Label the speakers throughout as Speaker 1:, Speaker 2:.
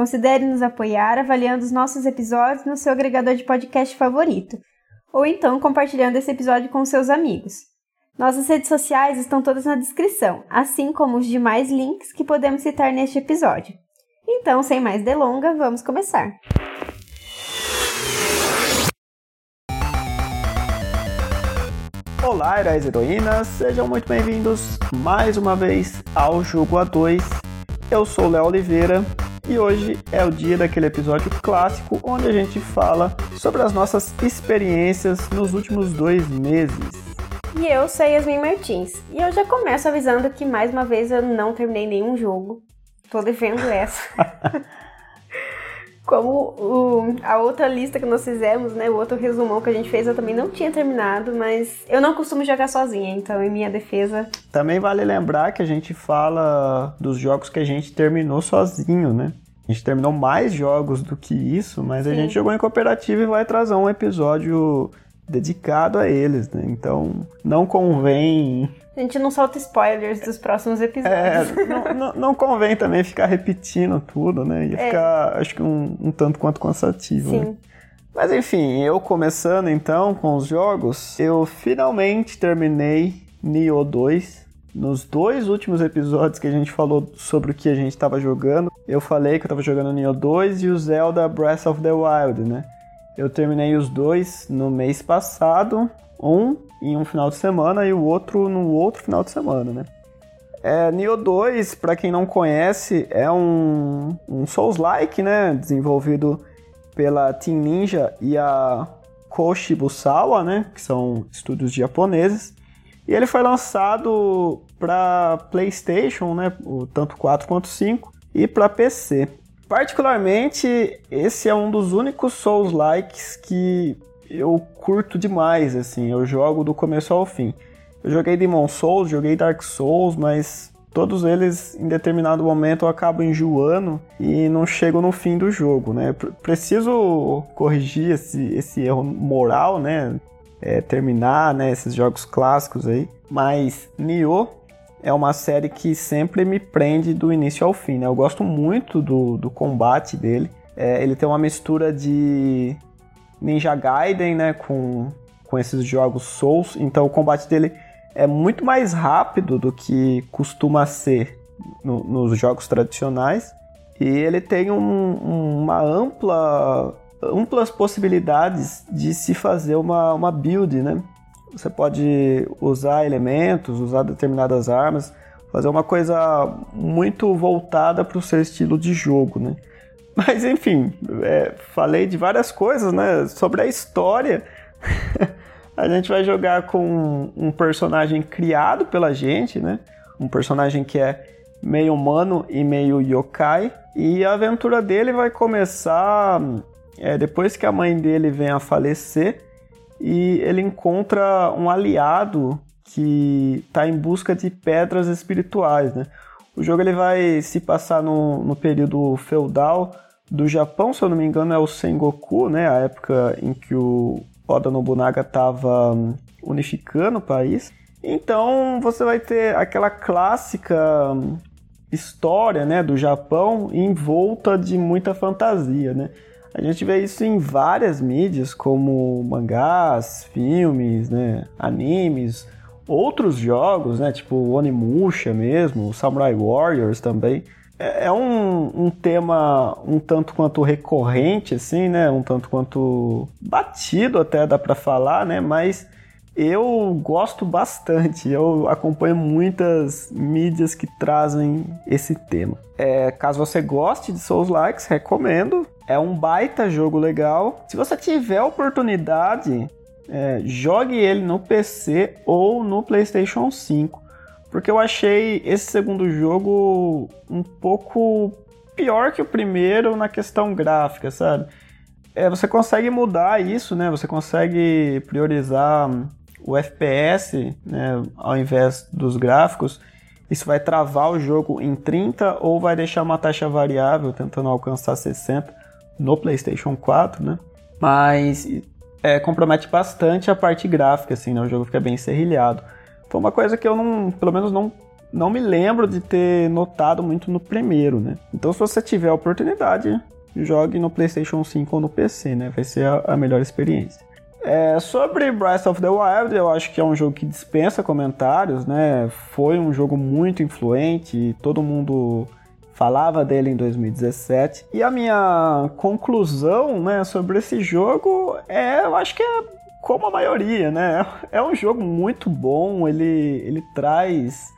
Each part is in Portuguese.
Speaker 1: considere nos apoiar avaliando os nossos episódios no seu agregador de podcast favorito, ou então compartilhando esse episódio com seus amigos. Nossas redes sociais estão todas na descrição, assim como os demais links que podemos citar neste episódio. Então, sem mais delongas, vamos começar.
Speaker 2: Olá, heróis e heroínas, sejam muito bem-vindos mais uma vez ao Jogo A2. Eu sou Léo Oliveira e hoje é o dia daquele episódio clássico onde a gente fala sobre as nossas experiências nos últimos dois meses.
Speaker 1: E eu sou Yasmin Martins, e eu já começo avisando que mais uma vez eu não terminei nenhum jogo. Tô devendo essa. Como o, a outra lista que nós fizemos, né, o outro resumão que a gente fez, eu também não tinha terminado, mas eu não costumo jogar sozinha, então em minha defesa.
Speaker 2: Também vale lembrar que a gente fala dos jogos que a gente terminou sozinho, né? A gente terminou mais jogos do que isso, mas Sim. a gente jogou em cooperativa e vai trazer um episódio dedicado a eles, né? Então não convém
Speaker 1: a gente não solta spoilers dos próximos episódios.
Speaker 2: É, não, não, não, convém também ficar repetindo tudo, né? Ia é. ficar, acho que, um, um tanto quanto cansativo. Sim. Né? Mas enfim, eu começando então com os jogos, eu finalmente terminei Nioh 2. Nos dois últimos episódios que a gente falou sobre o que a gente estava jogando, eu falei que eu estava jogando Nioh 2 e o Zelda Breath of the Wild, né? Eu terminei os dois no mês passado, um em um final de semana e o outro no outro final de semana, né? É, Nioh 2, para quem não conhece, é um, um Souls-like, né? Desenvolvido pela Team Ninja e a Koshi Busawa, né? Que são estúdios japoneses. E ele foi lançado para PlayStation, né? Tanto 4 quanto 5, e para PC. Particularmente, esse é um dos únicos Souls-likes que eu curto demais, assim, eu jogo do começo ao fim. Eu joguei Demon Souls, joguei Dark Souls, mas todos eles em determinado momento eu acabo enjoando e não chego no fim do jogo, né? Preciso corrigir esse, esse erro moral, né? É, terminar né, esses jogos clássicos aí. Mas Nioh é uma série que sempre me prende do início ao fim, né? Eu gosto muito do, do combate dele. É, ele tem uma mistura de Ninja Gaiden, né, com, com esses jogos Souls, então o combate dele é muito mais rápido do que costuma ser no, nos jogos tradicionais. E ele tem um, um, uma ampla amplas possibilidades de se fazer uma, uma build, né? Você pode usar elementos, usar determinadas armas, fazer uma coisa muito voltada para o seu estilo de jogo, né? Mas enfim, é, falei de várias coisas, né? Sobre a história. a gente vai jogar com um personagem criado pela gente, né? Um personagem que é meio humano e meio yokai. E a aventura dele vai começar é, depois que a mãe dele vem a falecer e ele encontra um aliado que está em busca de pedras espirituais, né? O jogo ele vai se passar no, no período feudal do Japão, se eu não me engano, é o Sengoku, né? A época em que o Oda Nobunaga estava hum, unificando o país. Então você vai ter aquela clássica hum, história, né, do Japão em volta de muita fantasia, né? A gente vê isso em várias mídias, como mangás, filmes, né, animes, outros jogos, né, tipo Onimusha mesmo, Samurai Warriors também. É, é um, um tema um tanto quanto recorrente, assim, né? Um tanto quanto batido até dá para falar, né? Mas eu gosto bastante. Eu acompanho muitas mídias que trazem esse tema. É, caso você goste de Souls Likes, recomendo. É um baita jogo legal. Se você tiver oportunidade, é, jogue ele no PC ou no PlayStation 5 porque eu achei esse segundo jogo um pouco pior que o primeiro na questão gráfica, sabe? É, você consegue mudar isso, né? Você consegue priorizar o FPS, né, ao invés dos gráficos. Isso vai travar o jogo em 30 ou vai deixar uma taxa variável tentando alcançar 60 no PlayStation 4, né? Mas é, compromete bastante a parte gráfica, assim, né? O jogo fica bem serrilhado. Foi uma coisa que eu não, pelo menos não, não me lembro de ter notado muito no primeiro, né? Então, se você tiver a oportunidade, jogue no PlayStation 5 ou no PC, né? Vai ser a, a melhor experiência. É, sobre Breath of the Wild, eu acho que é um jogo que dispensa comentários, né? Foi um jogo muito influente, todo mundo falava dele em 2017. E a minha conclusão, né, sobre esse jogo é, eu acho que é como a maioria, né? É um jogo muito bom, ele, ele traz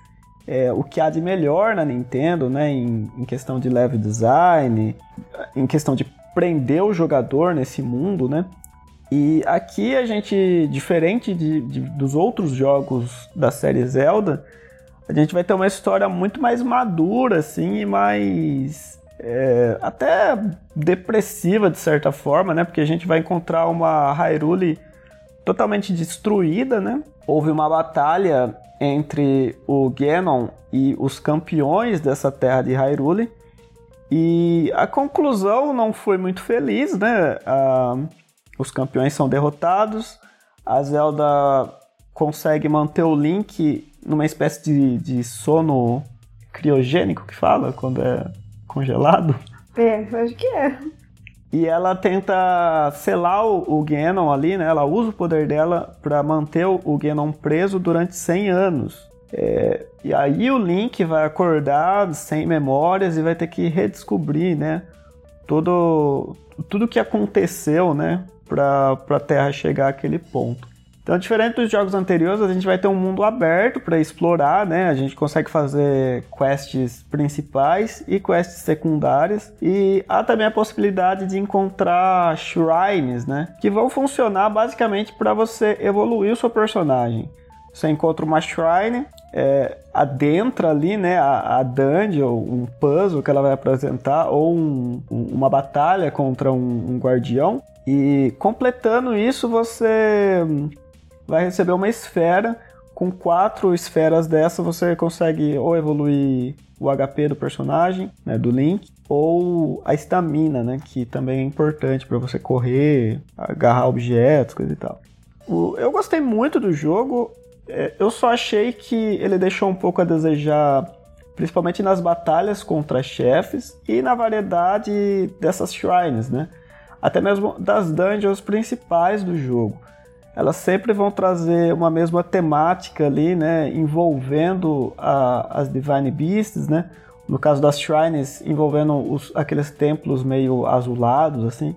Speaker 2: é, o que há de melhor na Nintendo, né? Em, em questão de level design, em questão de prender o jogador nesse mundo, né? E aqui a gente, diferente de, de, dos outros jogos da série Zelda, a gente vai ter uma história muito mais madura, assim, e mais. É, até depressiva de certa forma, né? Porque a gente vai encontrar uma Hyrule totalmente destruída, né? Houve uma batalha entre o Ganon e os campeões dessa terra de Hyrule. E a conclusão não foi muito feliz, né? Ah, os campeões são derrotados, a Zelda consegue manter o Link numa espécie de, de sono criogênico que fala quando é congelado.
Speaker 1: É, acho que é.
Speaker 2: E ela tenta selar o, o Ganon ali, né? Ela usa o poder dela para manter o, o Ganon preso durante 100 anos. É, e aí o Link vai acordar sem memórias e vai ter que redescobrir, né? Tudo, tudo que aconteceu, né? Para a Terra chegar àquele ponto. Então, diferente dos jogos anteriores, a gente vai ter um mundo aberto para explorar, né? A gente consegue fazer quests principais e quests secundárias. E há também a possibilidade de encontrar shrines, né? Que vão funcionar basicamente para você evoluir o seu personagem. Você encontra uma shrine, é, adentra ali, né, a, a dungeon, um puzzle que ela vai apresentar, ou um, um, uma batalha contra um, um guardião. E completando isso, você vai receber uma esfera. Com quatro esferas dessa, você consegue ou evoluir o HP do personagem, né, do Link, ou a estamina, né, que também é importante para você correr, agarrar objetos, coisa e tal. Eu gostei muito do jogo, é, eu só achei que ele deixou um pouco a desejar, principalmente nas batalhas contra chefes e na variedade dessas shrines, né? Até mesmo das dungeons principais do jogo. Elas sempre vão trazer uma mesma temática ali, né, envolvendo a, as Divine Beasts, né, no caso das Shrines, envolvendo os, aqueles templos meio azulados, assim,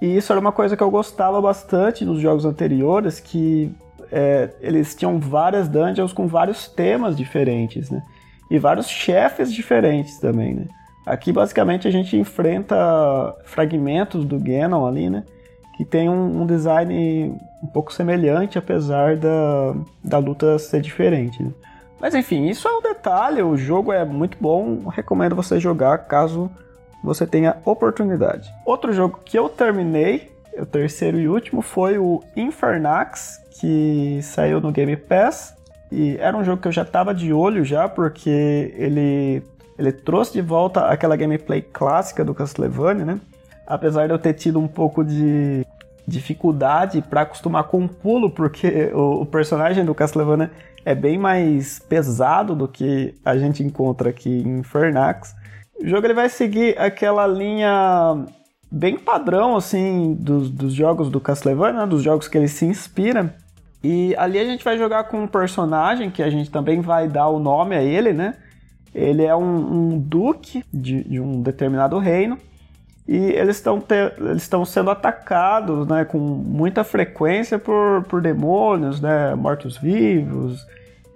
Speaker 2: e isso era uma coisa que eu gostava bastante nos jogos anteriores, que é, eles tinham várias dungeons com vários temas diferentes, né, e vários chefes diferentes também, né. Aqui, basicamente, a gente enfrenta fragmentos do Ganon ali, né, que tem um, um design um pouco semelhante, apesar da, da luta ser diferente. Né? Mas enfim, isso é um detalhe, o jogo é muito bom, recomendo você jogar caso você tenha oportunidade. Outro jogo que eu terminei, o terceiro e último, foi o Infernax, que saiu no Game Pass. E era um jogo que eu já estava de olho já, porque ele, ele trouxe de volta aquela gameplay clássica do Castlevania, né? Apesar de eu ter tido um pouco de dificuldade para acostumar com o pulo, porque o, o, personagem do Castlevania é bem mais pesado do que a gente encontra aqui em Fernax. O jogo ele vai seguir aquela linha bem padrão assim dos, dos jogos do Castlevania, né? dos jogos que ele se inspira. E ali a gente vai jogar com um personagem que a gente também vai dar o nome a ele, né? Ele é um, um duque de, de um determinado reino e eles estão eles estão sendo atacados né, com muita frequência por, por demônios, né, mortos-vivos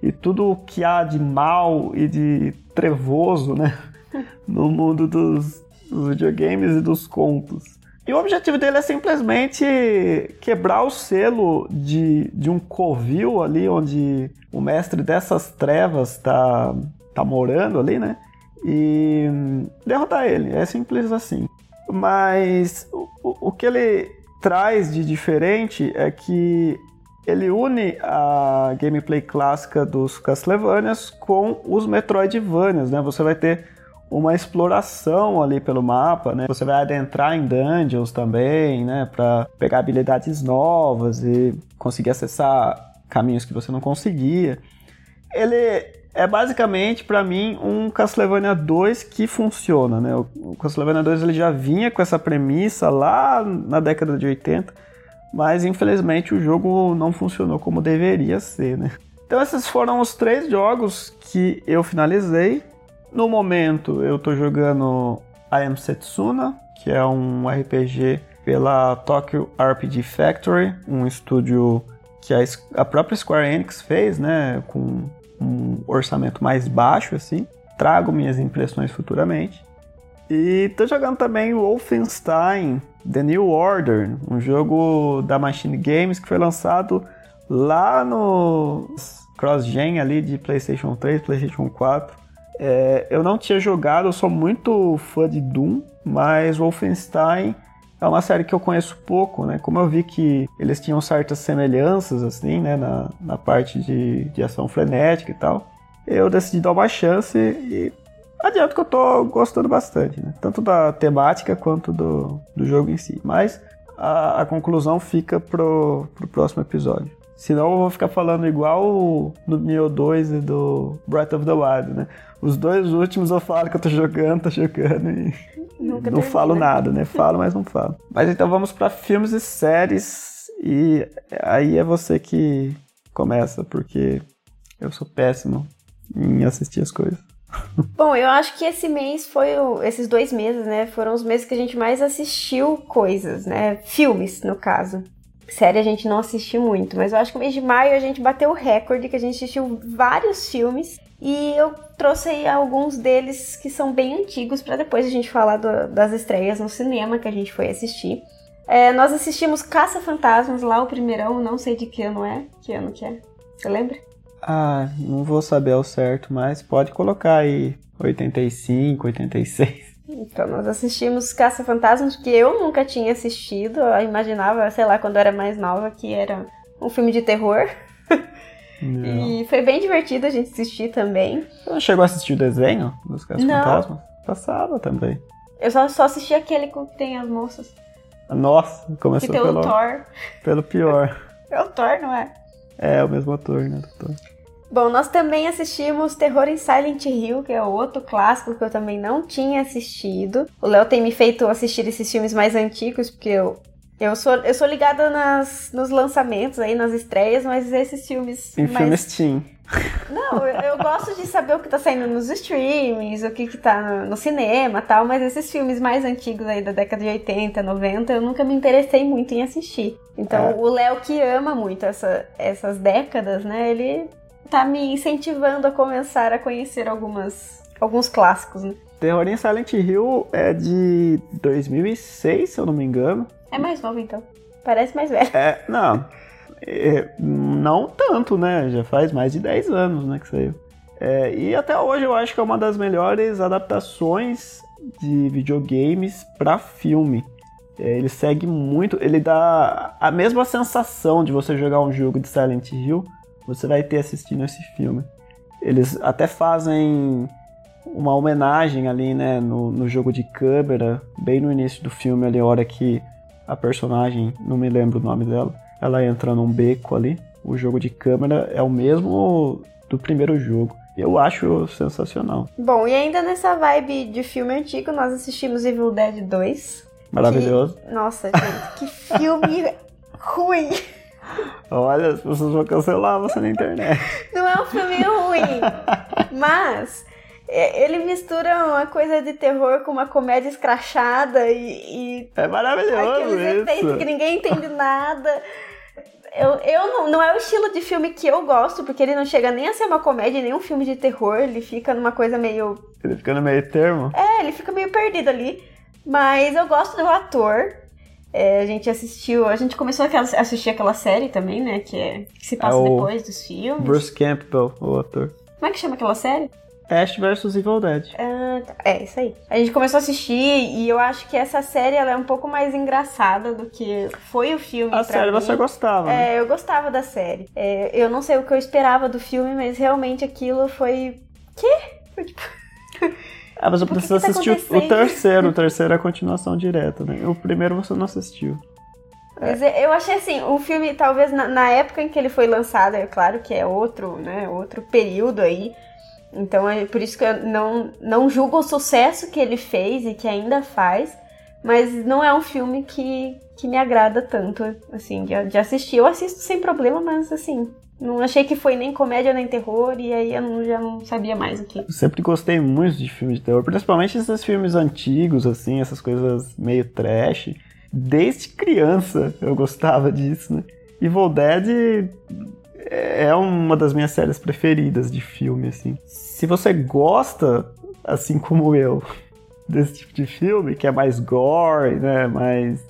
Speaker 2: e tudo o que há de mal e de trevoso né, no mundo dos, dos videogames e dos contos. E o objetivo dele é simplesmente quebrar o selo de, de um covil ali onde o mestre dessas trevas está tá morando ali, né? e derrotar ele. É simples assim. Mas o, o que ele traz de diferente é que ele une a gameplay clássica dos Castlevanias com os Metroidvanias, né? Você vai ter uma exploração ali pelo mapa, né? Você vai adentrar em dungeons também, né? Para pegar habilidades novas e conseguir acessar caminhos que você não conseguia. Ele é basicamente para mim um Castlevania 2 que funciona, né? O Castlevania 2 ele já vinha com essa premissa lá na década de 80, mas infelizmente o jogo não funcionou como deveria ser, né? Então esses foram os três jogos que eu finalizei no momento, eu tô jogando I Am Setsuna, que é um RPG pela Tokyo RPG Factory, um estúdio que a, própria Square Enix fez, né, com um orçamento mais baixo, assim. Trago minhas impressões futuramente. E tô jogando também Wolfenstein The New Order, um jogo da Machine Games que foi lançado lá no cross-gen ali de PlayStation 3, PlayStation 4. É, eu não tinha jogado, eu sou muito fã de Doom, mas Wolfenstein é uma série que eu conheço pouco, né? Como eu vi que eles tinham certas semelhanças, assim, né? Na, na parte de, de ação frenética e tal, eu decidi dar uma chance e adianto que eu tô gostando bastante, né? Tanto da temática quanto do, do jogo em si. Mas a, a conclusão fica pro, pro próximo episódio. Senão eu vou ficar falando igual do Neo 2 e do Breath of the Wild, né? Os dois últimos eu falo que eu tô jogando, tô jogando e Nunca não falo né? nada, né? Falo, mas não falo. Mas então vamos para filmes e séries e aí é você que começa, porque eu sou péssimo em assistir as coisas.
Speaker 1: Bom, eu acho que esse mês foi o, esses dois meses, né? Foram os meses que a gente mais assistiu coisas, né? Filmes, no caso. Série a gente não assistiu muito, mas eu acho que no mês de maio a gente bateu o recorde que a gente assistiu vários filmes e eu trouxe aí alguns deles que são bem antigos para depois a gente falar do, das estreias no cinema que a gente foi assistir. É, nós assistimos Caça Fantasmas lá, o primeirão, não sei de que ano é. Que ano que é? Você lembra?
Speaker 2: Ah, não vou saber ao certo, mas pode colocar aí 85, 86.
Speaker 1: Então, nós assistimos Caça-Fantasmas, que eu nunca tinha assistido. Eu imaginava, sei lá, quando eu era mais nova, que era um filme de terror. e foi bem divertido a gente assistir também.
Speaker 2: Você não chegou a assistir o desenho dos Caça-Fantasmas? Passava também.
Speaker 1: Eu só, só assisti aquele que tem as moças.
Speaker 2: Nossa, começou
Speaker 1: que tem
Speaker 2: pelo...
Speaker 1: o Thor.
Speaker 2: Pelo pior.
Speaker 1: É o Thor, não é?
Speaker 2: É, o mesmo ator, né, do Thor.
Speaker 1: Bom, nós também assistimos Terror em Silent Hill, que é outro clássico que eu também não tinha assistido. O Léo tem me feito assistir esses filmes mais antigos, porque eu, eu, sou, eu sou ligada nas, nos lançamentos aí, nas estreias, mas esses filmes.
Speaker 2: Em
Speaker 1: mais...
Speaker 2: filmes teen.
Speaker 1: Não, eu, eu, gosto de saber o que tá saindo nos streams, o que, que tá no, no cinema tal, mas esses filmes mais antigos aí da década de 80, 90, eu nunca me interessei muito em assistir. Então, é. o Léo que ama muito essa, essas décadas, né, ele tá me incentivando a começar a conhecer algumas, alguns clássicos, né?
Speaker 2: Terror em Silent Hill é de 2006, se eu não me engano.
Speaker 1: É mais novo, então. Parece mais velho.
Speaker 2: É, não. É, não tanto, né? Já faz mais de 10 anos, né, que saiu. É, e até hoje eu acho que é uma das melhores adaptações de videogames para filme. É, ele segue muito, ele dá a mesma sensação de você jogar um jogo de Silent Hill você vai ter assistindo esse filme. Eles até fazem uma homenagem ali, né, no, no jogo de câmera, bem no início do filme, ali, a hora que a personagem, não me lembro o nome dela, ela entra num beco ali. O jogo de câmera é o mesmo do primeiro jogo. Eu acho sensacional.
Speaker 1: Bom, e ainda nessa vibe de filme antigo, nós assistimos Evil Dead 2.
Speaker 2: Maravilhoso.
Speaker 1: Que... Nossa, gente, que filme ruim!
Speaker 2: Olha, as pessoas vão cancelar você na internet.
Speaker 1: Não é um filme ruim, mas ele mistura uma coisa de terror com uma comédia escrachada e. e
Speaker 2: é maravilhoso aqueles isso. efeitos
Speaker 1: que ninguém entende nada. Eu, eu não, não é o estilo de filme que eu gosto, porque ele não chega nem a ser uma comédia, nem um filme de terror. Ele fica numa coisa meio.
Speaker 2: Ele fica no meio termo?
Speaker 1: É, ele fica meio perdido ali. Mas eu gosto do ator. É, a gente assistiu, a gente começou a assistir aquela série também, né? Que, é, que se passa é depois dos filmes.
Speaker 2: Bruce Campbell, o ator.
Speaker 1: Como é que chama aquela série?
Speaker 2: Ash vs Evil Dead.
Speaker 1: Ah, tá. é, isso aí. A gente começou a assistir e eu acho que essa série ela é um pouco mais engraçada do que foi o filme.
Speaker 2: A série
Speaker 1: mim.
Speaker 2: você gostava, né?
Speaker 1: É, eu gostava da série. É, eu não sei o que eu esperava do filme, mas realmente aquilo foi. Quê? Foi tipo.
Speaker 2: Ah, mas eu preciso tá assistir o terceiro. O terceiro é a continuação direta, né? O primeiro você não assistiu.
Speaker 1: Mas é. eu achei assim, o filme, talvez na, na, época em que ele foi lançado, é claro que é outro, né? Outro período aí. Então é por isso que eu não, não julgo o sucesso que ele fez e que ainda faz, mas não é um filme que, que me agrada tanto, assim, de, de assistir. Eu assisto sem problema, mas assim, não achei que foi nem comédia nem terror, e aí eu não, já não sabia mais o que. Eu
Speaker 2: sempre gostei muito de filmes de terror, principalmente esses filmes antigos, assim, essas coisas meio trash. Desde criança eu gostava disso, né? Evil Dead é uma das minhas séries preferidas de filme, assim. Se você gosta, assim como eu, desse tipo de filme, que é mais gore, né, mais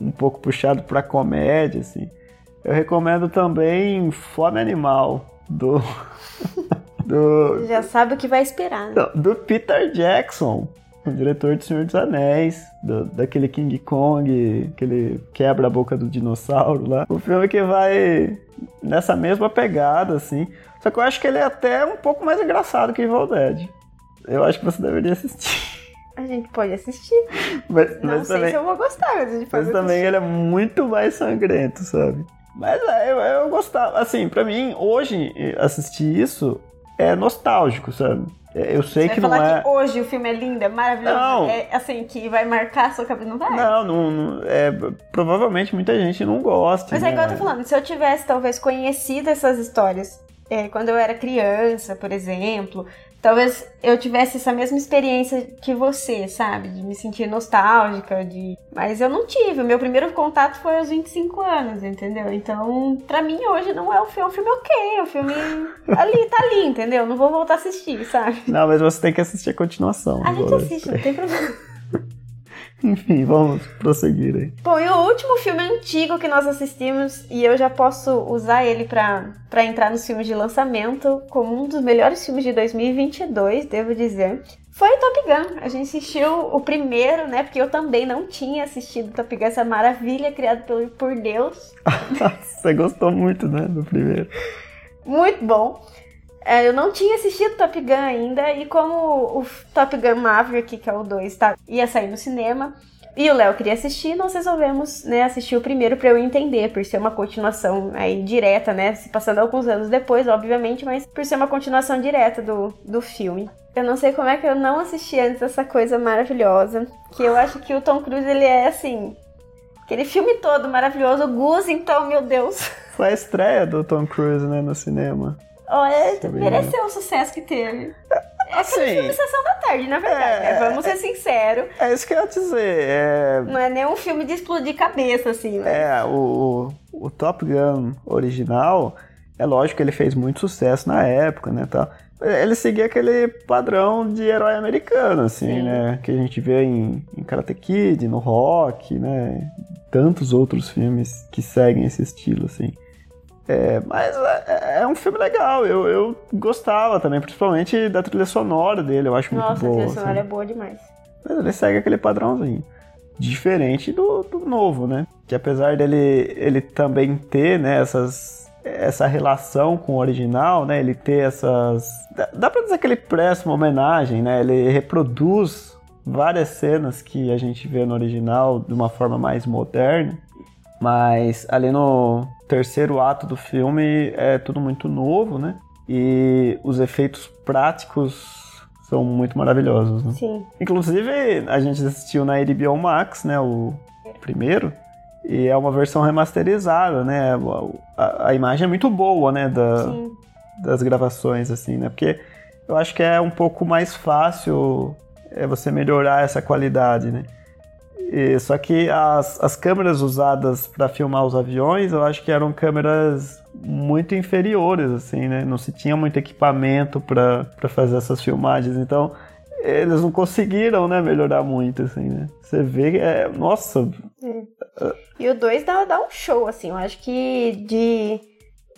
Speaker 2: um pouco puxado pra comédia, assim, eu recomendo também Fome Animal, do...
Speaker 1: do Já sabe o que vai esperar,
Speaker 2: né? Do Peter Jackson, o diretor de Senhor dos Anéis, do, daquele King Kong, que ele quebra a boca do dinossauro lá. O filme que vai nessa mesma pegada, assim. Só que eu acho que ele é até um pouco mais engraçado que Evil Dead. Eu acho que você deveria assistir.
Speaker 1: A gente pode assistir.
Speaker 2: Mas,
Speaker 1: não
Speaker 2: mas
Speaker 1: sei
Speaker 2: também,
Speaker 1: se eu vou gostar, mas a gente
Speaker 2: pode Mas também ele é muito mais sangrento, sabe? Mas é, eu, eu gostava. Assim, pra mim, hoje, assistir isso é nostálgico, sabe? É, eu sei que não é.
Speaker 1: que hoje o filme é lindo, é maravilhoso.
Speaker 2: Não.
Speaker 1: É assim, que vai marcar a sua cabeça. Não vai?
Speaker 2: Não, não, não é, provavelmente muita gente não gosta.
Speaker 1: Mas
Speaker 2: né?
Speaker 1: é igual eu tô falando, se eu tivesse talvez conhecido essas histórias é, quando eu era criança, por exemplo, talvez eu tivesse essa mesma experiência que você, sabe? De me sentir nostálgica, de. Mas eu não tive. O meu primeiro contato foi aos 25 anos, entendeu? Então, pra mim, hoje não é um filme, é um filme ok. É um filme ali, tá ali, entendeu? Não vou voltar a assistir, sabe?
Speaker 2: Não, mas você tem que assistir a continuação.
Speaker 1: A gente assiste, não tem problema.
Speaker 2: Enfim, vamos prosseguir aí.
Speaker 1: Bom, e o último filme antigo que nós assistimos, e eu já posso usar ele para entrar nos filmes de lançamento, como um dos melhores filmes de 2022, devo dizer, foi Top Gun. A gente assistiu o primeiro, né? Porque eu também não tinha assistido Top Gun, essa maravilha criada por, por Deus.
Speaker 2: Você gostou muito, né, do primeiro.
Speaker 1: Muito bom. É, eu não tinha assistido Top Gun ainda, e como o Top Gun Maverick, que é o 2, tá, ia sair no cinema, e o Léo queria assistir, nós resolvemos né, assistir o primeiro para eu entender, por ser uma continuação aí direta, né? Se passando alguns anos depois, obviamente, mas por ser uma continuação direta do, do filme. Eu não sei como é que eu não assisti antes essa coisa maravilhosa. Que eu acho que o Tom Cruise, ele é assim. Aquele filme todo maravilhoso. O Gus, então, meu Deus.
Speaker 2: Foi a estreia do Tom Cruise, né, no cinema.
Speaker 1: Olha, mereceu o sucesso que teve. É assim, filme Sessão da Tarde, na verdade, né? é, né? Vamos ser sinceros.
Speaker 2: É isso que eu ia dizer. É...
Speaker 1: Não é nem um filme de explodir cabeça, assim,
Speaker 2: né? É, o, o Top Gun original, é lógico que ele fez muito sucesso na época, né, tá? Ele seguia aquele padrão de herói americano, assim, Sim. né? Que a gente vê em, em Karate Kid, no Rock, né? Tantos outros filmes que seguem esse estilo, assim. É, mas é, é, um filme legal, eu, eu gostava também, principalmente da trilha sonora dele, eu acho
Speaker 1: Nossa,
Speaker 2: muito boa.
Speaker 1: Nossa, a trilha sonora assim. é boa demais.
Speaker 2: Mas ele segue aquele padrãozinho. Diferente do, do novo, né? Que apesar dele ele também ter né, essas, essa relação com o original, né? Ele ter essas. Dá, dá pra dizer que ele presta uma homenagem, né? Ele reproduz várias cenas que a gente vê no original de uma forma mais moderna. Mas ali no terceiro ato do filme é tudo muito novo, né? E os efeitos práticos são muito maravilhosos, né?
Speaker 1: Sim.
Speaker 2: Inclusive, a gente assistiu na HBO Max, né? O primeiro. E é uma versão remasterizada, né? A, a imagem é muito boa, né? Da, das gravações, assim, né? Porque eu acho que é um pouco mais fácil é, você melhorar essa qualidade, né? E, só que as, as câmeras usadas para filmar os aviões, eu acho que eram câmeras muito inferiores, assim, né? Não se tinha muito equipamento para fazer essas filmagens, então eles não conseguiram, né, melhorar muito, assim, né? Você vê é. Nossa!
Speaker 1: É. E o 2 dá, dá um show, assim, eu acho que de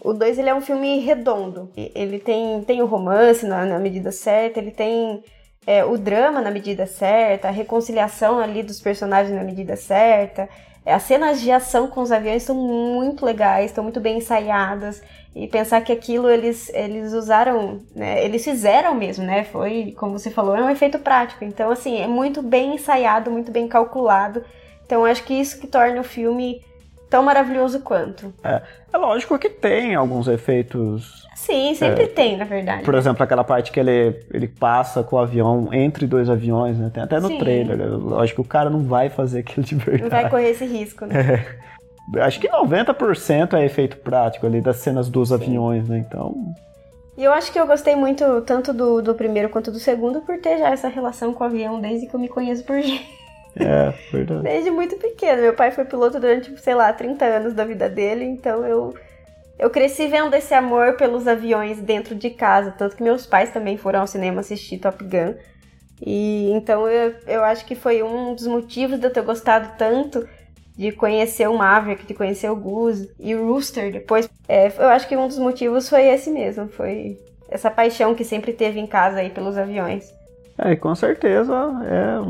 Speaker 1: O 2 ele é um filme redondo. Ele tem, tem o romance na, na medida certa, ele tem é, o drama na medida certa, a reconciliação ali dos personagens na medida certa. É, as cenas de ação com os aviões são muito legais, estão muito bem ensaiadas. E pensar que aquilo eles, eles usaram, né, eles fizeram mesmo, né? Foi, como você falou, é um efeito prático. Então, assim, é muito bem ensaiado, muito bem calculado. Então, acho que isso que torna o filme tão maravilhoso quanto.
Speaker 2: É, é lógico que tem alguns efeitos.
Speaker 1: Sim, sempre é, tem, na verdade.
Speaker 2: Por exemplo, aquela parte que ele, ele passa com o avião entre dois aviões, né? Tem até no Sim. trailer. Lógico que o cara não vai fazer aquilo de verdade. Não
Speaker 1: vai correr esse risco, né?
Speaker 2: É. Acho que 90% é efeito prático ali das cenas dos Sim. aviões, né? Então.
Speaker 1: E eu acho que eu gostei muito tanto do, do primeiro quanto do segundo por ter já essa relação com o avião desde que eu me conheço por gente.
Speaker 2: É, verdade.
Speaker 1: Desde muito pequeno. Meu pai foi piloto durante, sei lá, 30 anos da vida dele, então eu eu cresci vendo esse amor pelos aviões dentro de casa, tanto que meus pais também foram ao cinema assistir Top Gun. E então eu, eu acho que foi um dos motivos de eu ter gostado tanto de conhecer o Maverick, de conhecer o Goose e o Rooster depois. É, eu acho que um dos motivos foi esse mesmo, foi essa paixão que sempre teve em casa aí pelos aviões.
Speaker 2: É, com certeza é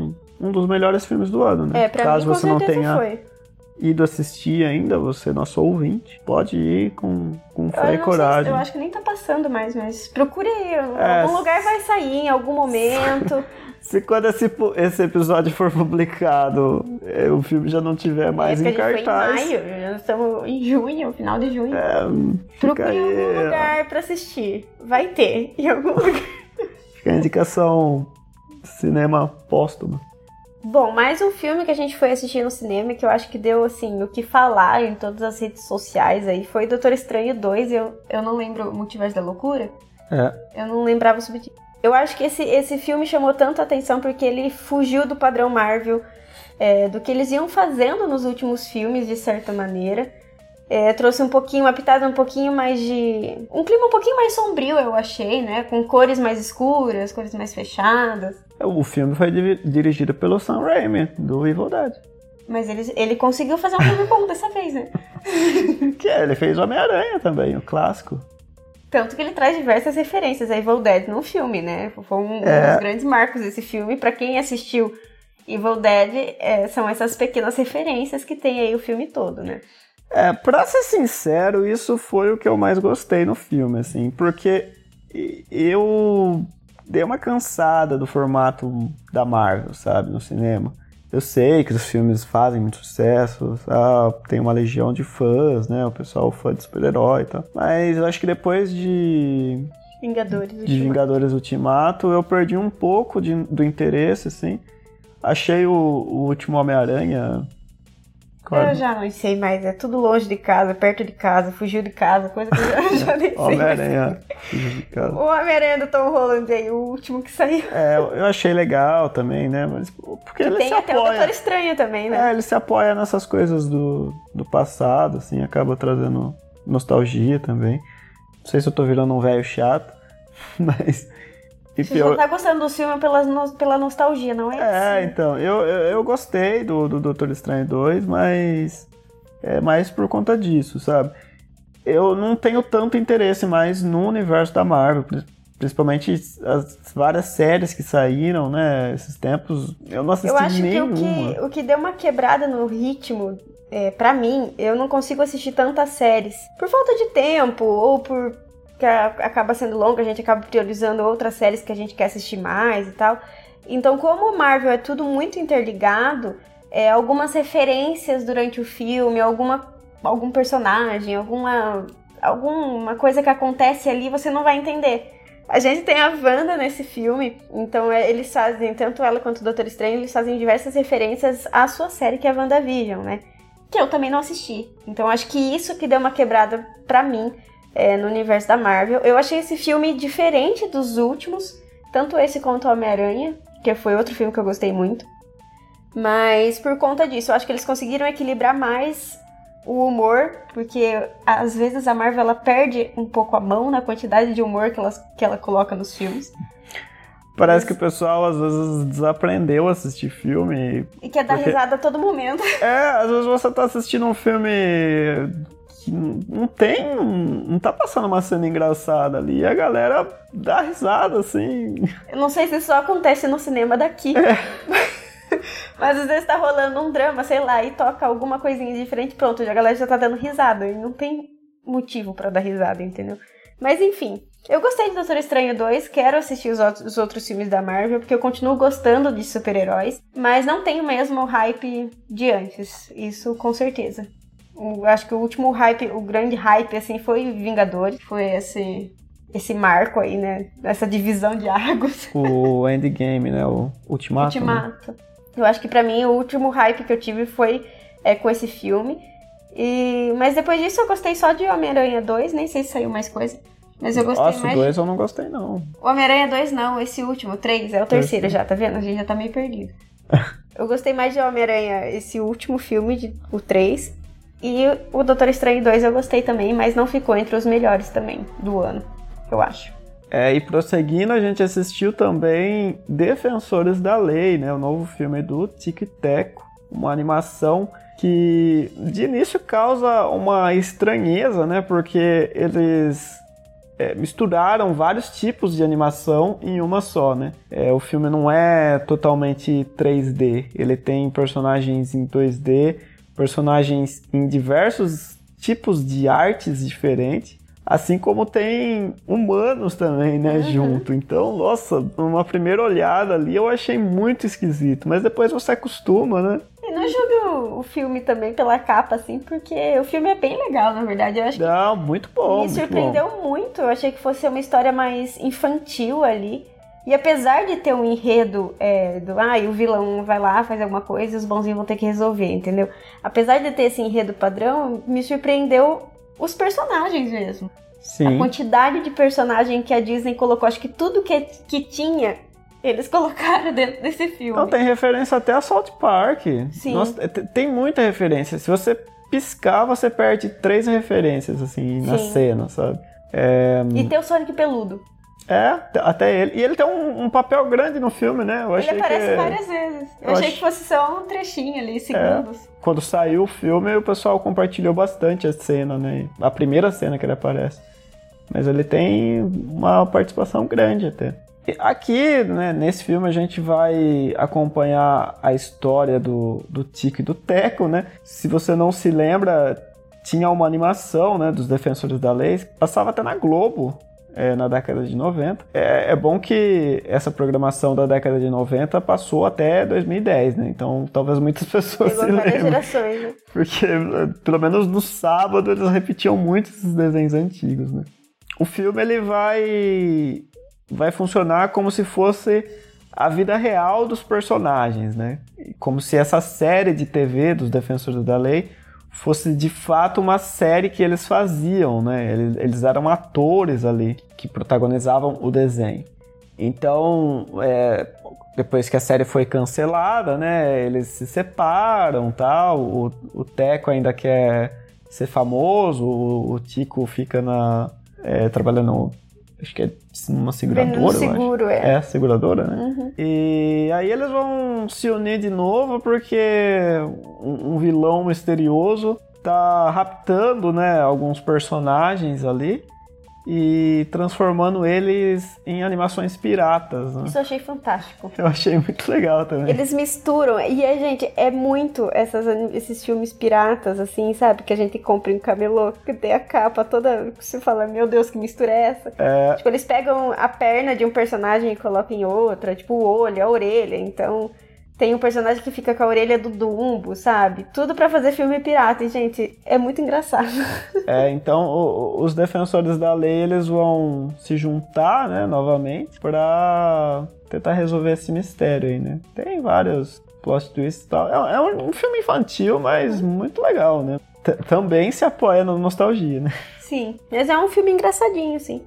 Speaker 2: um dos melhores filmes do ano, né?
Speaker 1: É, pra Caso mim, você não tenha foi.
Speaker 2: Ido assistir ainda, você, nosso ouvinte, pode ir com, com fé e coragem.
Speaker 1: Sei, eu acho que nem tá passando mais, mas procure aí. É, algum lugar vai sair em algum momento.
Speaker 2: Se quando esse, esse episódio for publicado, é, o filme já não tiver mais é, em cartaz.
Speaker 1: Foi em maio, já estamos em junho, final de junho. É, Procure em algum lugar pra assistir. Vai ter em algum lugar.
Speaker 2: Fica a indicação cinema póstumo.
Speaker 1: Bom, mais um filme que a gente foi assistir no cinema que eu acho que deu, assim, o que falar em todas as redes sociais aí foi Doutor Estranho 2. Eu, eu não lembro o Multiverso da Loucura.
Speaker 2: É.
Speaker 1: Eu não lembrava sobre. Eu acho que esse, esse filme chamou tanta atenção porque ele fugiu do padrão Marvel, é, do que eles iam fazendo nos últimos filmes, de certa maneira. É, trouxe um pouquinho, uma pitada um pouquinho mais de. Um clima um pouquinho mais sombrio, eu achei, né? Com cores mais escuras, cores mais fechadas.
Speaker 2: O filme foi dirigido pelo Sam Raimi, do Evil Dead.
Speaker 1: Mas ele, ele conseguiu fazer um filme bom dessa vez, né?
Speaker 2: que é, ele fez Homem-Aranha também, o clássico.
Speaker 1: Tanto que ele traz diversas referências a Evil Dead no filme, né? Foi um, é. um dos grandes marcos desse filme. para quem assistiu Evil Dead, é, são essas pequenas referências que tem aí o filme todo, né?
Speaker 2: É, pra ser sincero, isso foi o que eu mais gostei no filme, assim, porque eu dei uma cansada do formato da Marvel, sabe, no cinema. Eu sei que os filmes fazem muito sucesso, ah, tem uma legião de fãs, né? O pessoal fã de super-herói e tal. Mas eu acho que depois de.
Speaker 1: Vingadores
Speaker 2: Ultimato. De Vingadores Ultimato, eu perdi um pouco de, do interesse, assim. Achei o, o último Homem-Aranha
Speaker 1: Eu já não sei mais, é tudo longe de casa, perto de casa, fugiu de casa, coisa que eu já nem sei.
Speaker 2: Homem-Aranha, fugiu de casa.
Speaker 1: O Homem-Aranha do Tom Holland aí, o último que saiu.
Speaker 2: É, eu achei legal também, né? Mas porque ele
Speaker 1: tem
Speaker 2: se
Speaker 1: até
Speaker 2: apoia.
Speaker 1: o Doutor Estranho também, né?
Speaker 2: É, ele se apoia nessas coisas do, do passado, assim, acaba trazendo nostalgia também. Não sei se eu tô virando um velho chato, mas
Speaker 1: você pior... tá gostando do filme pela, pela nostalgia, não é?
Speaker 2: É, então, eu, eu, eu, gostei do, do Doutor Estranho 2, mas é mais por conta disso, sabe? Eu não tenho tanto interesse mais no universo da Marvel, principalmente as várias séries que saíram, né, esses tempos, eu não assisti
Speaker 1: Eu acho
Speaker 2: nenhuma.
Speaker 1: que o, que o que deu uma quebrada no ritmo, é, para mim, eu não consigo assistir tantas séries. Por falta de tempo, ou por que acaba sendo longa, a gente acaba priorizando outras séries que a gente quer assistir mais e tal. Então, como o Marvel é tudo muito interligado, é, algumas referências durante o filme, alguma, algum personagem, alguma, alguma coisa que acontece ali, você não vai entender. A gente tem a Wanda nesse filme, então é, eles fazem, tanto ela quanto o Doutor Estranho, eles fazem diversas referências à sua série que é a WandaVision, né? Que eu também não assisti. Então acho que isso que deu uma quebrada pra mim é, no universo da Marvel. Eu achei esse filme diferente dos últimos, tanto esse quanto Homem-Aranha, que foi outro filme que eu gostei muito. Mas por conta disso, eu acho que eles conseguiram equilibrar mais o humor, porque às vezes a Marvel ela perde um pouco a mão na quantidade de humor que ela, que ela coloca nos filmes.
Speaker 2: Parece Mas... que o pessoal às vezes desaprendeu a assistir filme.
Speaker 1: E quer dar porque... risada a todo momento.
Speaker 2: É, às vezes você tá assistindo um filme que não tem, não tá passando uma cena engraçada ali, e a galera dá risada, assim.
Speaker 1: Eu não sei se isso só acontece no cinema daqui. É. Mas às vezes tá rolando um drama, sei lá, e toca alguma coisinha diferente, pronto, a galera já tá dando risada. E não tem motivo para dar risada, entendeu? Mas enfim, eu gostei de Doutor Estranho 2, quero assistir os outros, os outros filmes da Marvel, porque eu continuo gostando de super-heróis, mas não tenho mesmo o hype de antes, isso com certeza. Eu acho que o último hype, o grande hype, assim, foi Vingadores, foi esse, esse marco aí, né, essa divisão de Argos.
Speaker 2: O Endgame, né, o Ultimato.
Speaker 1: Né? Ultimato. Né? Eu acho que para mim o último hype que eu tive foi é, com esse filme. E, mas depois disso eu gostei só de Homem-Aranha 2, nem sei se saiu mais coisa. Mas eu gostei
Speaker 2: Nossa,
Speaker 1: mais.
Speaker 2: o 2 eu não gostei, não.
Speaker 1: O Homem-Aranha 2 não, esse último, o 3, é o terceiro já, tá vendo? A gente já tá meio perdido. eu gostei mais de Homem-Aranha, esse último filme, de, o 3. E o Doutor Estranho 2 eu gostei também, mas não ficou entre os melhores também do ano, eu acho.
Speaker 2: É, e prosseguindo, a gente assistiu também Defensores da Lei, né? O novo filme do Tic Teco, uma animação que de início causa uma estranheza, né? Porque eles é, misturaram vários tipos de animação em uma só, né? É, o filme não é totalmente 3D, ele tem personagens em 2D, personagens em diversos tipos de artes diferentes Assim como tem humanos também, né, uhum. junto. Então, nossa, uma primeira olhada ali eu achei muito esquisito, mas depois você acostuma, né?
Speaker 1: E não julgo o filme também pela capa, assim, porque o filme é bem legal, na verdade. Eu acho
Speaker 2: não, muito bom.
Speaker 1: Me surpreendeu
Speaker 2: bom.
Speaker 1: muito. Eu achei que fosse uma história mais infantil ali. E apesar de ter um enredo é, do ah, o vilão vai lá, faz alguma coisa e os bonzinhos vão ter que resolver, entendeu? Apesar de ter esse enredo padrão, me surpreendeu os personagens mesmo. Sim. A quantidade de personagem que a Disney colocou, acho que tudo que, que tinha, eles colocaram dentro desse filme.
Speaker 2: Então tem referência até a Salt Park. Sim. Nossa, tem muita referência. Se você piscar, você perde três referências, assim, Sim. na cena, sabe?
Speaker 1: É... E tem o Sonic peludo.
Speaker 2: É, até ele. E ele tem um, um papel grande no filme, né?
Speaker 1: Eu ele aparece que... várias vezes. Eu, Eu achei que fosse só um trechinho ali, segundos. É.
Speaker 2: Quando saiu o filme, o pessoal compartilhou bastante a cena, né? A primeira cena que ele aparece. Mas ele tem uma participação grande até. Aqui, né, nesse filme, a gente vai acompanhar a história do, do Tico e do Teco, né? Se você não se lembra, tinha uma animação né, dos Defensores da Lei, passava até na Globo é, na década de 90. É, é, bom que essa programação da década de 90 passou até 2010, né? Então talvez muitas pessoas Pegou se lembrem. Gerações, né? Porque pelo menos no sábado eles repetiam muito esses desenhos antigos, né? O filme ele vai vai funcionar como se fosse a vida real dos personagens, né? Como se essa série de TV dos Defensores da Lei fosse de fato uma série que eles faziam, né? Eles, eram atores ali que protagonizavam o desenho. Então, é, depois que a série foi cancelada, né? Eles se separam, tal. O, o Teco ainda quer ser famoso, o, o Tico fica na é, trabalhando acho que é uma seguradora.
Speaker 1: seguro,
Speaker 2: é. É, seguradora, né? Uhum. E aí eles vão se unir de novo porque um, um vilão misterioso tá raptando, né, alguns personagens ali e transformando eles em animações piratas. Né?
Speaker 1: Isso eu achei fantástico.
Speaker 2: Eu achei muito legal também.
Speaker 1: Eles misturam, e a gente, é muito essas, esses filmes piratas, assim, sabe? Que a gente compra em camelô, que tem a capa toda. Você fala, meu Deus, que mistura é essa? É... Tipo, eles pegam a perna de um personagem e colocam em outra, tipo o olho, a orelha, então. Tem um personagem que fica com a orelha do Dumbo, sabe? Tudo para fazer filme pirata. E, gente, é muito engraçado.
Speaker 2: É, então o, os defensores da lei, eles vão se juntar, né, novamente, pra tentar resolver esse mistério aí, né? Tem vários plot twists e tal. É, é um, filme infantil, mas muito legal, né? T também se apoia na nostalgia, né?
Speaker 1: Sim, mas é um filme engraçadinho, sim.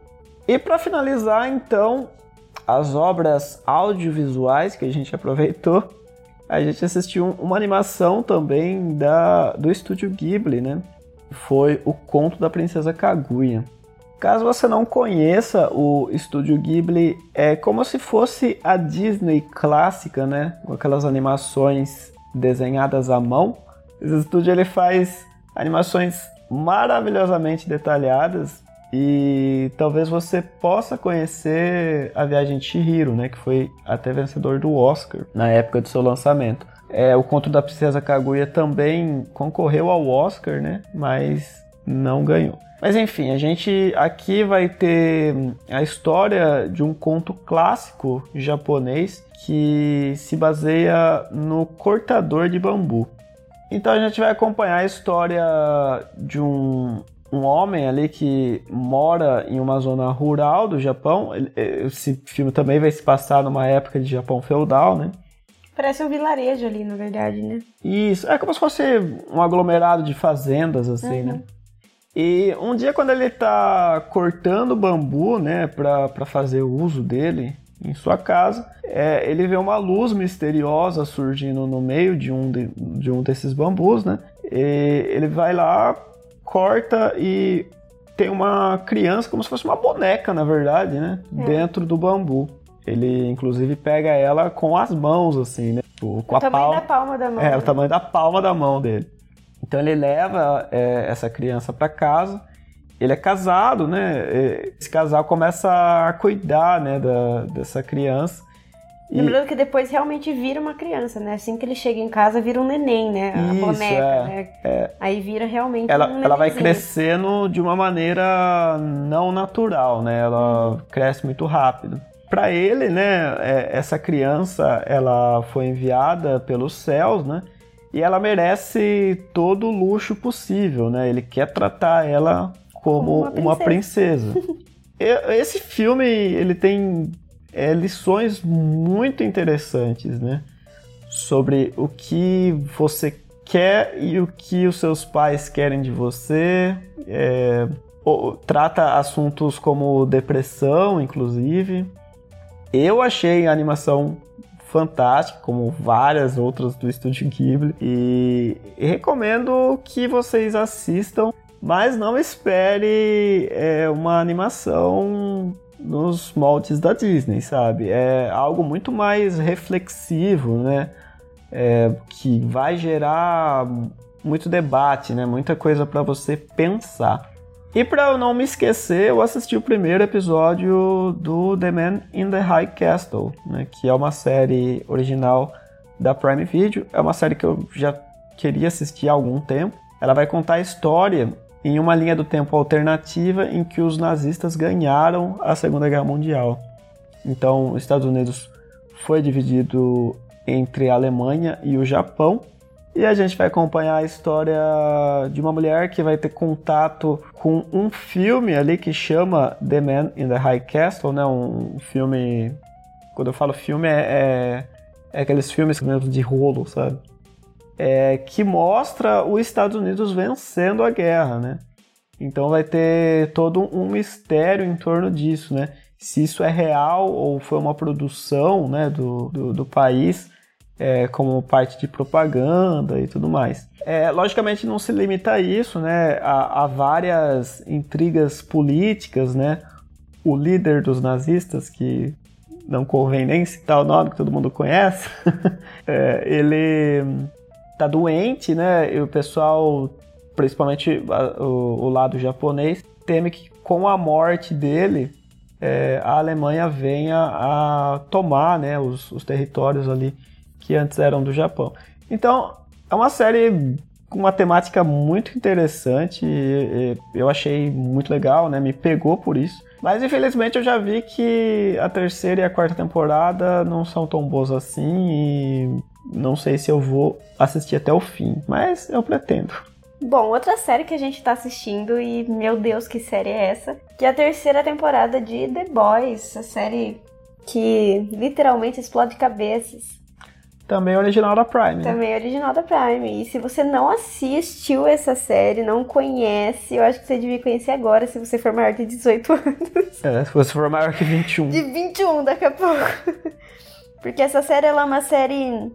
Speaker 2: E para finalizar, então, as obras audiovisuais que a gente aproveitou a gente assistiu uma animação também da, do estúdio Ghibli, né? Foi o Conto da Princesa Kaguya. Caso você não conheça o estúdio Ghibli, é como se fosse a Disney clássica, né? Com aquelas animações desenhadas à mão. Esse estúdio ele faz animações maravilhosamente detalhadas e talvez você possa conhecer a Viagem de Chihiro, né, que foi até vencedor do Oscar na época do seu lançamento. É, o Conto da Princesa Kaguya também concorreu ao Oscar, né, mas não ganhou. Mas enfim, a gente aqui vai ter a história de um conto clássico japonês que se baseia no cortador de bambu. Então a gente vai acompanhar a história de um, um homem ali que mora em uma zona rural do Japão. Esse filme também vai se passar numa época de Japão feudal, né?
Speaker 1: Parece um vilarejo ali, na verdade, né?
Speaker 2: Isso, é como se fosse um aglomerado de fazendas, assim, uhum. né? E um dia, quando ele está cortando bambu, né, para fazer o uso dele em sua casa, é, ele vê uma luz misteriosa surgindo no meio de um, de, de um desses bambus, né? E ele vai lá, corta e tem uma criança, como se fosse uma boneca, na verdade, né? É. Dentro do bambu. Ele, inclusive, pega ela com as mãos, assim, né?
Speaker 1: Com o a tamanho palma, da palma da mão.
Speaker 2: É, o tamanho da palma da mão dele. Então ele leva é, essa criança para casa. Ele é casado, né? Esse casal começa a cuidar, né, da, dessa criança.
Speaker 1: Lembrando que depois realmente vira uma criança, né? Assim que ele chega em casa, vira um neném, né? A Isso, boneca, é, né? É. Aí vira realmente
Speaker 2: ela,
Speaker 1: um
Speaker 2: Ela vai crescendo de uma maneira não natural, né? Ela cresce muito rápido. Para ele, né, é, essa criança, ela foi enviada pelos céus, né? E ela merece todo o luxo possível, né? Ele quer tratar ela como, como uma princesa. Uma princesa. Esse filme, ele tem é, lições muito interessantes, né? Sobre o que você quer e o que os seus pais querem de você. É, trata assuntos como depressão, inclusive. Eu achei a animação fantástica, como várias outras do Estúdio Ghibli, e, recomendo que vocês assistam, mas não espere é, uma animação nos moldes da Disney, sabe? É algo muito mais reflexivo, né? É, que vai gerar muito debate, né? Muita coisa para você pensar. E para eu não me esquecer, eu assisti o primeiro episódio do The Man in the High Castle, né, que é uma série original da Prime Video. É uma série que eu já queria assistir há algum tempo. Ela vai contar a história em uma linha do tempo alternativa em que os nazistas ganharam a Segunda Guerra Mundial. Então, os Estados Unidos foi dividido entre a Alemanha e o Japão, e a gente vai acompanhar a história de uma mulher que vai ter contato com um filme ali que chama The Man in the High Castle, né? Um filme. Quando eu falo filme, é, é, é aqueles filmes de rolo, sabe? É, que mostra os Estados Unidos vencendo a guerra, né? Então vai ter todo um mistério em torno disso, né? Se isso é real ou foi uma produção né, do, do, do país é, como parte de propaganda e tudo mais. É, logicamente não se limita a isso, né? Há, há várias intrigas políticas, né? O líder dos nazistas, que não convém nem citar o nome que todo mundo conhece, é, ele tá doente, né? E o pessoal, principalmente o, o, lado japonês, teme que com a morte dele é, a Alemanha venha a tomar, né, os, os territórios ali que antes eram do Japão. Então, é uma série com uma temática muito interessante, eu achei muito legal, né? Me pegou por isso. Mas infelizmente eu já vi que a terceira e a quarta temporada não são tão boas assim e não sei se eu vou assistir até o fim, mas eu pretendo.
Speaker 1: Bom, outra série que a gente tá assistindo, e meu Deus, que série é essa? Que é a terceira temporada de The Boys, a série que literalmente explode cabeças.
Speaker 2: Também original da Prime. Né?
Speaker 1: Também original da Prime. E se você não assistiu essa série, não conhece, eu acho que você devia conhecer agora se você for maior de 18 anos.
Speaker 2: É, se você for maior que 21.
Speaker 1: De 21 daqui a pouco. Porque essa série ela é uma série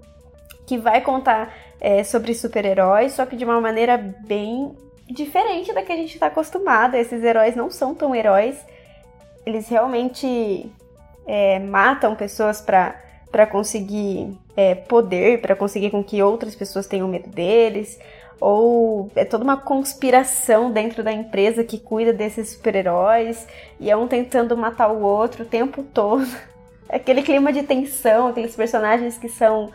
Speaker 1: que vai contar é, sobre super-heróis, só que de uma maneira bem diferente da que a gente está acostumado. Esses heróis não são tão heróis. Eles realmente é, matam pessoas para conseguir é, poder para conseguir com que outras pessoas tenham medo deles, ou é toda uma conspiração dentro da empresa que cuida desses super-heróis e é um tentando matar o outro o tempo todo. Aquele clima de tensão, aqueles personagens que são.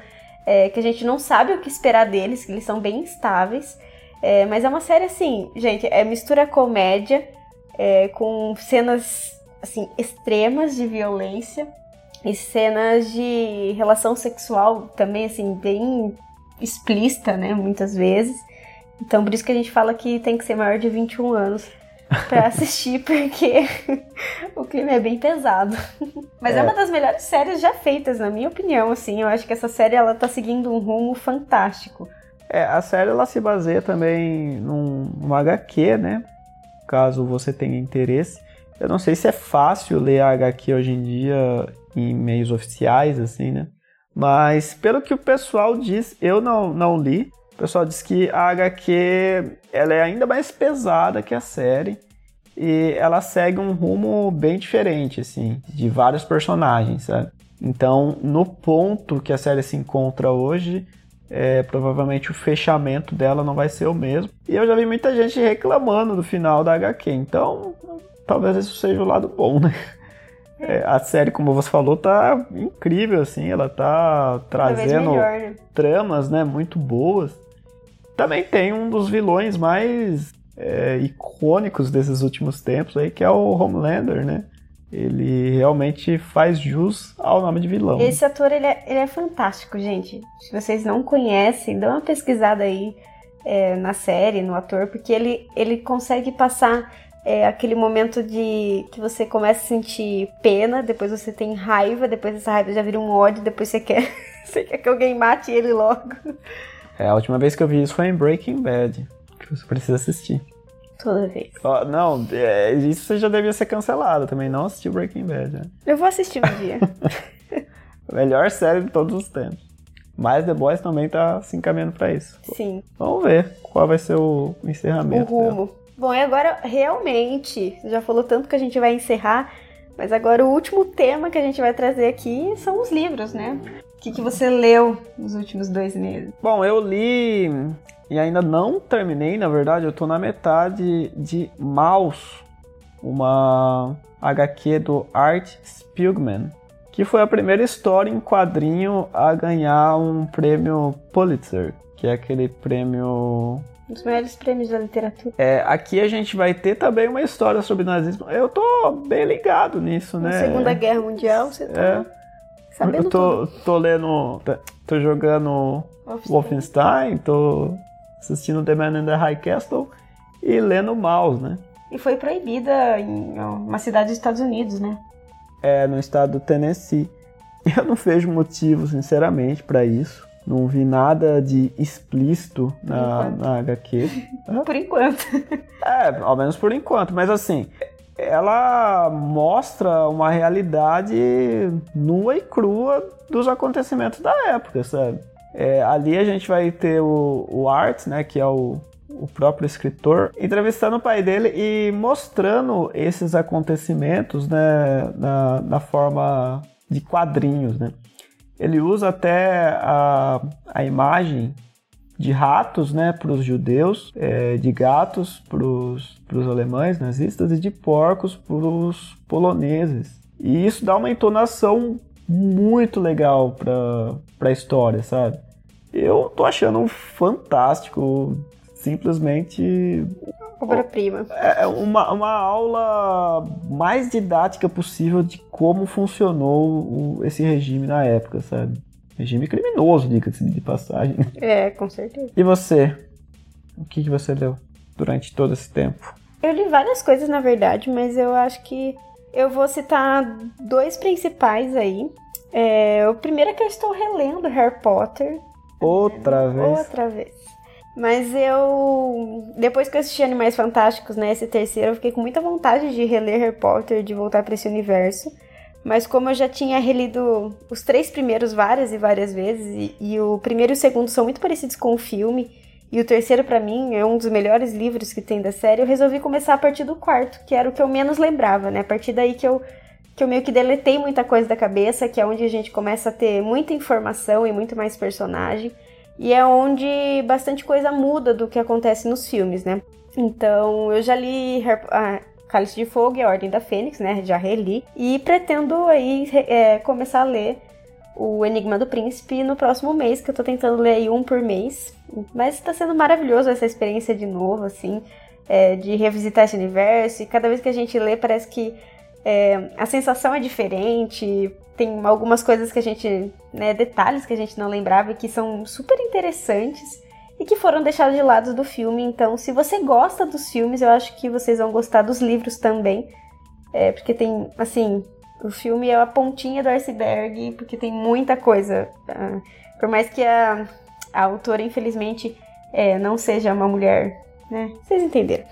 Speaker 1: É, que a gente não sabe o que esperar deles, que eles são bem instáveis. É, mas é uma série assim, gente, é mistura comédia é, com cenas assim extremas de violência e cenas de relação sexual também assim bem explícita, né, muitas vezes. Então por isso que a gente fala que tem que ser maior de 21 anos para assistir, porque o clima é bem pesado. Mas é. é. uma das melhores séries já feitas, na minha opinião, assim. Eu acho que essa série ela tá seguindo um rumo fantástico.
Speaker 2: É, a série ela se baseia também num, num HQ, né? Caso você tenha interesse. Eu não sei se é fácil ler a HQ hoje em dia em meios oficiais, assim, né? Mas pelo que o pessoal diz, eu não, não li. O pessoal diz que a HQ ela é ainda mais pesada que a série e ela segue um rumo bem diferente, assim, de vários personagens, sabe? Então, no ponto que a série se encontra hoje, é, provavelmente o fechamento dela não vai ser o mesmo. E eu já vi muita gente reclamando do final da HQ, então talvez isso seja o lado bom, né? É, a série, como você falou, tá incrível, assim, ela tá trazendo tramas, né, muito boas. Também tem um dos vilões mais é, icônicos desses últimos tempos aí, que é o Homelander, né? ele realmente faz jus ao nome de vilão.
Speaker 1: Esse ator, ele é, ele é fantástico, gente. Se vocês não conhecem, dá uma pesquisada aí é, na série, no ator, porque ele, ele consegue passar é, aquele momento de que você começa a sentir pena, depois você tem raiva, depois essa raiva já vira um ódio, depois você quer, você quer que alguém mate ele logo.
Speaker 2: É, a última vez que eu vi isso foi em Breaking Bad, que você precisa assistir
Speaker 1: toda vez.
Speaker 2: Oh, não, é, isso já devia ser cancelado também. Não assisti Breaking Bad. Né?
Speaker 1: Eu vou assistir um dia.
Speaker 2: Melhor série de todos os tempos. Mas The Boys também tá se encaminhando para isso.
Speaker 1: Sim.
Speaker 2: Vamos ver qual vai ser o encerramento.
Speaker 1: O rumo. Dela. Bom, e agora realmente, já falou tanto que a gente vai encerrar, mas agora o último tema que a gente vai trazer aqui são os livros, né? O que, que você leu nos últimos dois meses?
Speaker 2: Bom, eu li e ainda não terminei, na verdade, eu tô na metade de Mouse, uma HQ do Art Spiegelman, que foi a primeira história em quadrinho a ganhar um prêmio Pulitzer, que é aquele prêmio
Speaker 1: um dos maiores prêmios da literatura.
Speaker 2: É, aqui a gente vai ter também uma história sobre nazismo. Eu tô bem ligado nisso,
Speaker 1: Na
Speaker 2: né?
Speaker 1: Segunda Guerra Mundial, você tá é. sabendo
Speaker 2: Eu tô,
Speaker 1: tudo.
Speaker 2: tô lendo, tô jogando Wolfenstein, tô assistindo The Man in the High Castle e lendo Mouse, né?
Speaker 1: E foi proibida em uma cidade dos Estados Unidos, né?
Speaker 2: É, no estado do Tennessee. Eu não vejo motivo, sinceramente, para isso. Não vi nada de explícito na, na HQ.
Speaker 1: por enquanto.
Speaker 2: É, ao menos por enquanto. Mas assim, ela mostra uma realidade nua e crua dos acontecimentos da época, sabe? É, ali a gente vai ter o, o Art, né, que é o, o próprio escritor, entrevistando o pai dele e mostrando esses acontecimentos né, na, na forma de quadrinhos. Né? Ele usa até a, a imagem de ratos né, para os judeus, é, de gatos para os alemães nazistas e de porcos para os poloneses. E isso dá uma entonação muito legal para a história, sabe? Eu tô achando fantástico, simplesmente
Speaker 1: obra-prima.
Speaker 2: É, é uma, uma aula mais didática possível de como funcionou o, esse regime na época, sabe? Regime criminoso, diga-se de passagem.
Speaker 1: É, com certeza.
Speaker 2: E você? O que, que você leu durante todo esse tempo?
Speaker 1: Eu li várias coisas, na verdade, mas eu acho que eu vou citar dois principais aí. É, o primeiro é que eu estou relendo Harry Potter.
Speaker 2: Outra vez.
Speaker 1: Outra vez. Mas eu. Depois que eu assisti Animais Fantásticos, né? Esse terceiro, eu fiquei com muita vontade de reler Harry Potter, de voltar para esse universo. Mas como eu já tinha relido os três primeiros várias e várias vezes, e, e o primeiro e o segundo são muito parecidos com o filme, e o terceiro, para mim, é um dos melhores livros que tem da série, eu resolvi começar a partir do quarto, que era o que eu menos lembrava, né? A partir daí que eu que eu meio que deletei muita coisa da cabeça, que é onde a gente começa a ter muita informação e muito mais personagem. E é onde bastante coisa muda do que acontece nos filmes, né? Então, eu já li ah, Cálice de Fogo e a Ordem da Fênix, né? Já reli. E pretendo aí é, começar a ler o Enigma do Príncipe no próximo mês, que eu tô tentando ler aí um por mês. Mas tá sendo maravilhoso essa experiência de novo, assim, é, de revisitar esse universo. E cada vez que a gente lê, parece que é, a sensação é diferente. Tem algumas coisas que a gente, né, detalhes que a gente não lembrava e que são super interessantes e que foram deixados de lado do filme. Então, se você gosta dos filmes, eu acho que vocês vão gostar dos livros também. É, porque tem, assim, o filme é a pontinha do iceberg, porque tem muita coisa. Uh, por mais que a, a autora, infelizmente, é, não seja uma mulher, né? Vocês entenderam.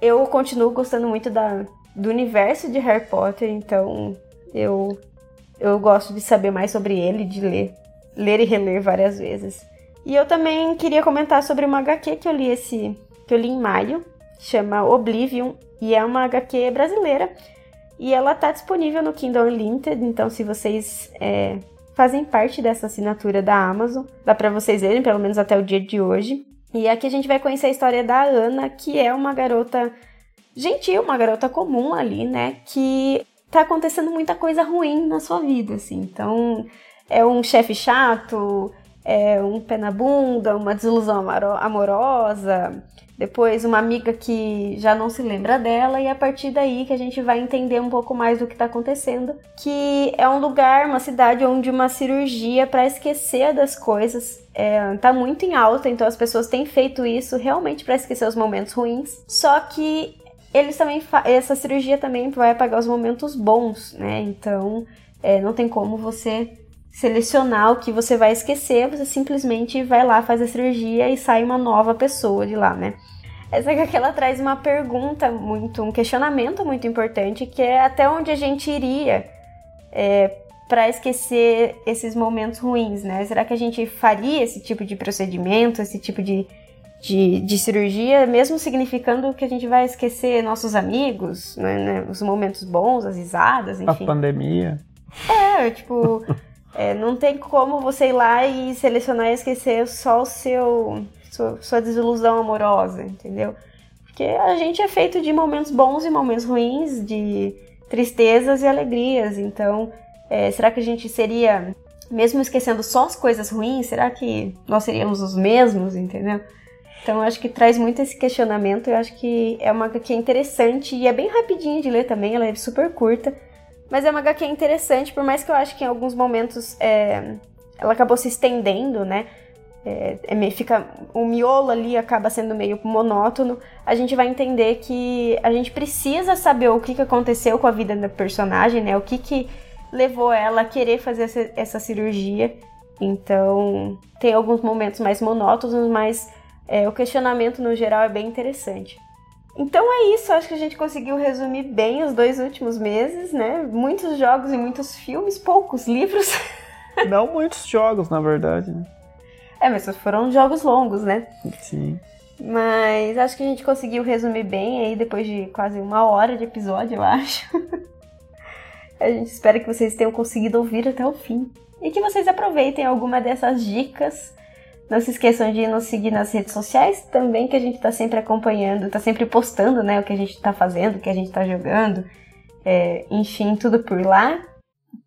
Speaker 1: Eu continuo gostando muito da, do universo de Harry Potter, então eu, eu gosto de saber mais sobre ele, de ler, ler e reler várias vezes. E eu também queria comentar sobre uma HQ que eu li esse, que eu li em maio, chama Oblivion, e é uma HQ brasileira e ela está disponível no Kindle Unlimited, então se vocês é, fazem parte dessa assinatura da Amazon, dá para vocês verem, pelo menos até o dia de hoje. E aqui a gente vai conhecer a história da Ana, que é uma garota gentil, uma garota comum ali, né? Que tá acontecendo muita coisa ruim na sua vida, assim. Então, é um chefe chato, é um pé na bunda, uma desilusão amorosa, depois uma amiga que já não se lembra dela e a partir daí que a gente vai entender um pouco mais do que está acontecendo, que é um lugar, uma cidade onde uma cirurgia para esquecer das coisas é, tá muito em alta, então as pessoas têm feito isso realmente para esquecer os momentos ruins. Só que eles também essa cirurgia também vai apagar os momentos bons, né? Então é, não tem como você selecionar o que você vai esquecer, você simplesmente vai lá, faz a cirurgia e sai uma nova pessoa de lá, né? Essa aqui ela traz uma pergunta muito, um questionamento muito importante, que é até onde a gente iria é, para esquecer esses momentos ruins, né? Será que a gente faria esse tipo de procedimento, esse tipo de, de, de cirurgia, mesmo significando que a gente vai esquecer nossos amigos, né? né? Os momentos bons, as risadas, enfim.
Speaker 2: A pandemia.
Speaker 1: É, tipo. É, não tem como você ir lá e selecionar e esquecer só o seu sua, sua desilusão amorosa, entendeu? Porque a gente é feito de momentos bons e momentos ruins, de tristezas e alegrias. Então, é, será que a gente seria, mesmo esquecendo só as coisas ruins, será que nós seríamos os mesmos, entendeu? Então, acho que traz muito esse questionamento. Eu acho que é uma é interessante e é bem rapidinha de ler também. Ela é super curta. Mas é uma HQ interessante, por mais que eu acho que em alguns momentos é, ela acabou se estendendo, né? É, é, fica o miolo ali acaba sendo meio monótono. A gente vai entender que a gente precisa saber o que, que aconteceu com a vida da personagem, né? O que, que levou ela a querer fazer essa, essa cirurgia. Então, tem alguns momentos mais monótonos, mas é, o questionamento no geral é bem interessante. Então é isso, acho que a gente conseguiu resumir bem os dois últimos meses, né? Muitos jogos e muitos filmes, poucos livros.
Speaker 2: Não muitos jogos, na verdade, né?
Speaker 1: É, mas foram jogos longos, né?
Speaker 2: Sim.
Speaker 1: Mas acho que a gente conseguiu resumir bem aí depois de quase uma hora de episódio, eu acho. a gente espera que vocês tenham conseguido ouvir até o fim. E que vocês aproveitem alguma dessas dicas não se esqueçam de nos seguir nas redes sociais também, que a gente está sempre acompanhando, está sempre postando né, o que a gente está fazendo, o que a gente está jogando, é, enfim, tudo por lá.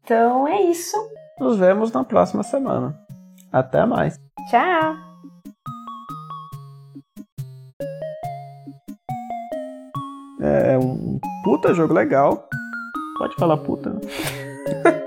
Speaker 1: Então é isso.
Speaker 2: Nos vemos na próxima semana. Até mais.
Speaker 1: Tchau!
Speaker 2: É um puta jogo legal. Pode falar puta. Né?